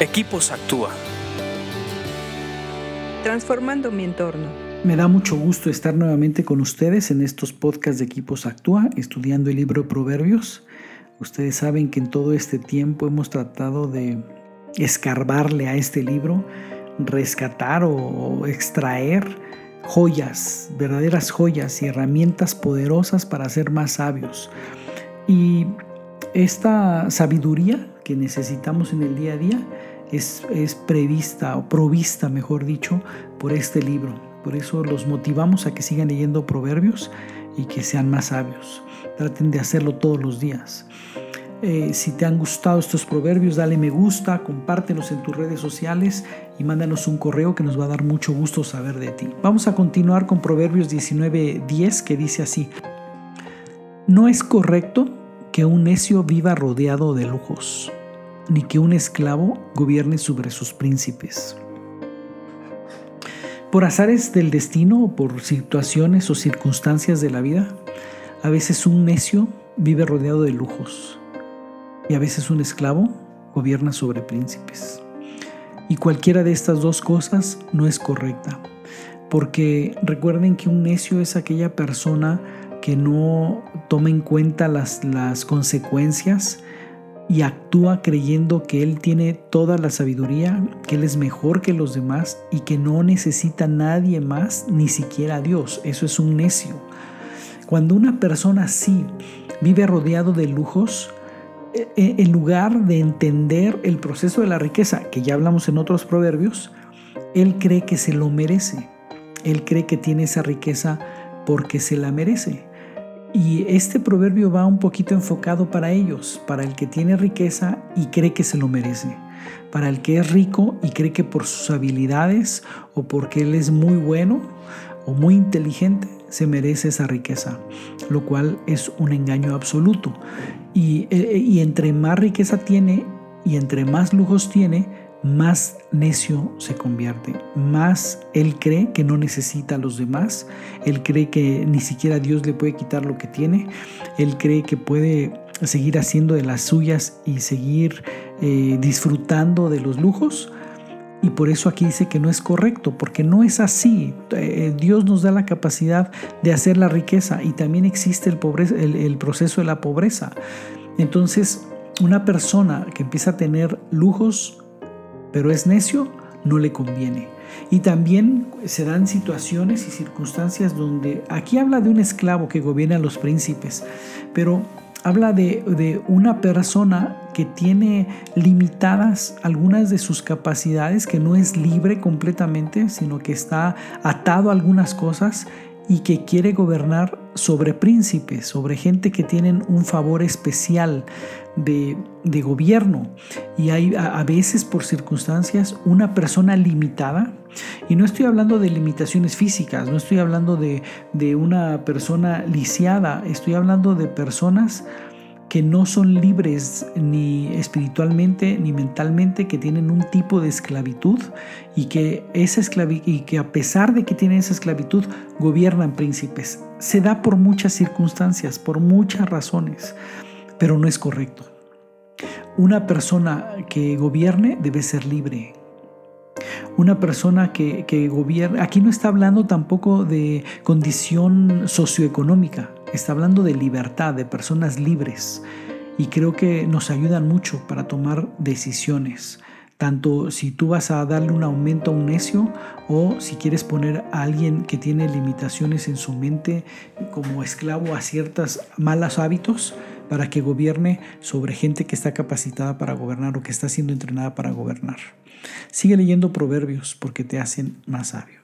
Equipos Actúa. Transformando mi entorno. Me da mucho gusto estar nuevamente con ustedes en estos podcasts de Equipos Actúa, estudiando el libro Proverbios. Ustedes saben que en todo este tiempo hemos tratado de escarbarle a este libro, rescatar o extraer joyas, verdaderas joyas y herramientas poderosas para ser más sabios. Y esta sabiduría que necesitamos en el día a día es, prevista o provista, mejor dicho, por este libro. Por eso los motivamos a que sigan leyendo proverbios y que sean más sabios. Traten de hacerlo todos los días. Eh, si te han gustado estos proverbios, dale me gusta, compártelos en tus redes sociales y mándanos un correo que nos va a dar mucho gusto saber de ti. Vamos a continuar con Proverbios 19:10 que dice así: No es correcto que un necio viva rodeado de lujos, ni que un esclavo gobierne sobre sus príncipes. Por azares del destino o por situaciones o circunstancias de la vida, a veces un necio vive rodeado de lujos y a veces un esclavo gobierna sobre príncipes. Y cualquiera de estas dos cosas no es correcta, porque recuerden que un necio es aquella persona que no toma en cuenta las, las consecuencias y actúa creyendo que él tiene toda la sabiduría, que él es mejor que los demás y que no necesita nadie más, ni siquiera a Dios. Eso es un necio. Cuando una persona así vive rodeado de lujos, e, e, en lugar de entender el proceso de la riqueza, que ya hablamos en otros proverbios, él cree que se lo merece. Él cree que tiene esa riqueza porque se la merece. Y este proverbio va un poquito enfocado para ellos, para el que tiene riqueza y cree que se lo merece, para el que es rico y cree que por sus habilidades o porque él es muy bueno o muy inteligente se merece esa riqueza, lo cual es un engaño absoluto. Y, eh, y entre más riqueza tiene y entre más lujos tiene, más necio se convierte, más él cree que no necesita a los demás, él cree que ni siquiera Dios le puede quitar lo que tiene, él cree que puede seguir haciendo de las suyas y seguir eh, disfrutando de los lujos. Y por eso aquí dice que no es correcto, porque no es así. Eh, Dios nos da la capacidad de hacer la riqueza y también existe el, el proceso de la pobreza. Entonces, una persona que empieza a tener lujos pero es necio, no le conviene. Y también se dan situaciones y circunstancias donde aquí habla de un esclavo que gobierna a los príncipes, pero habla de, de, una persona que tiene limitadas algunas de sus capacidades, que no es libre completamente, sino que está atado a algunas cosas y que quiere gobernar sobre príncipes, sobre gente que tienen un favor especial de, gobierno. Y hay a, veces por circunstancias una persona limitada, y no estoy hablando de limitaciones físicas, no estoy hablando de, de una persona lisiada, estoy hablando de personas que no son libres ni espiritualmente ni mentalmente, que tienen un tipo de esclavitud y que, esa y que a pesar de que tienen esa esclavitud gobiernan príncipes. Se da por muchas circunstancias, por muchas razones, pero no es correcto. Una persona que gobierne debe ser libre, una persona que, que gobierna, aquí no está hablando tampoco de condición socioeconómica, está hablando de libertad, de personas libres. Y creo que nos ayudan mucho para tomar decisiones. Tanto si tú vas a darle un aumento a un necio o si quieres poner a alguien que tiene limitaciones en su mente como esclavo a ciertos malos hábitos para que gobierne sobre gente que está capacitada para gobernar o que está siendo entrenada para gobernar. Sigue leyendo proverbios porque te hacen más sabio.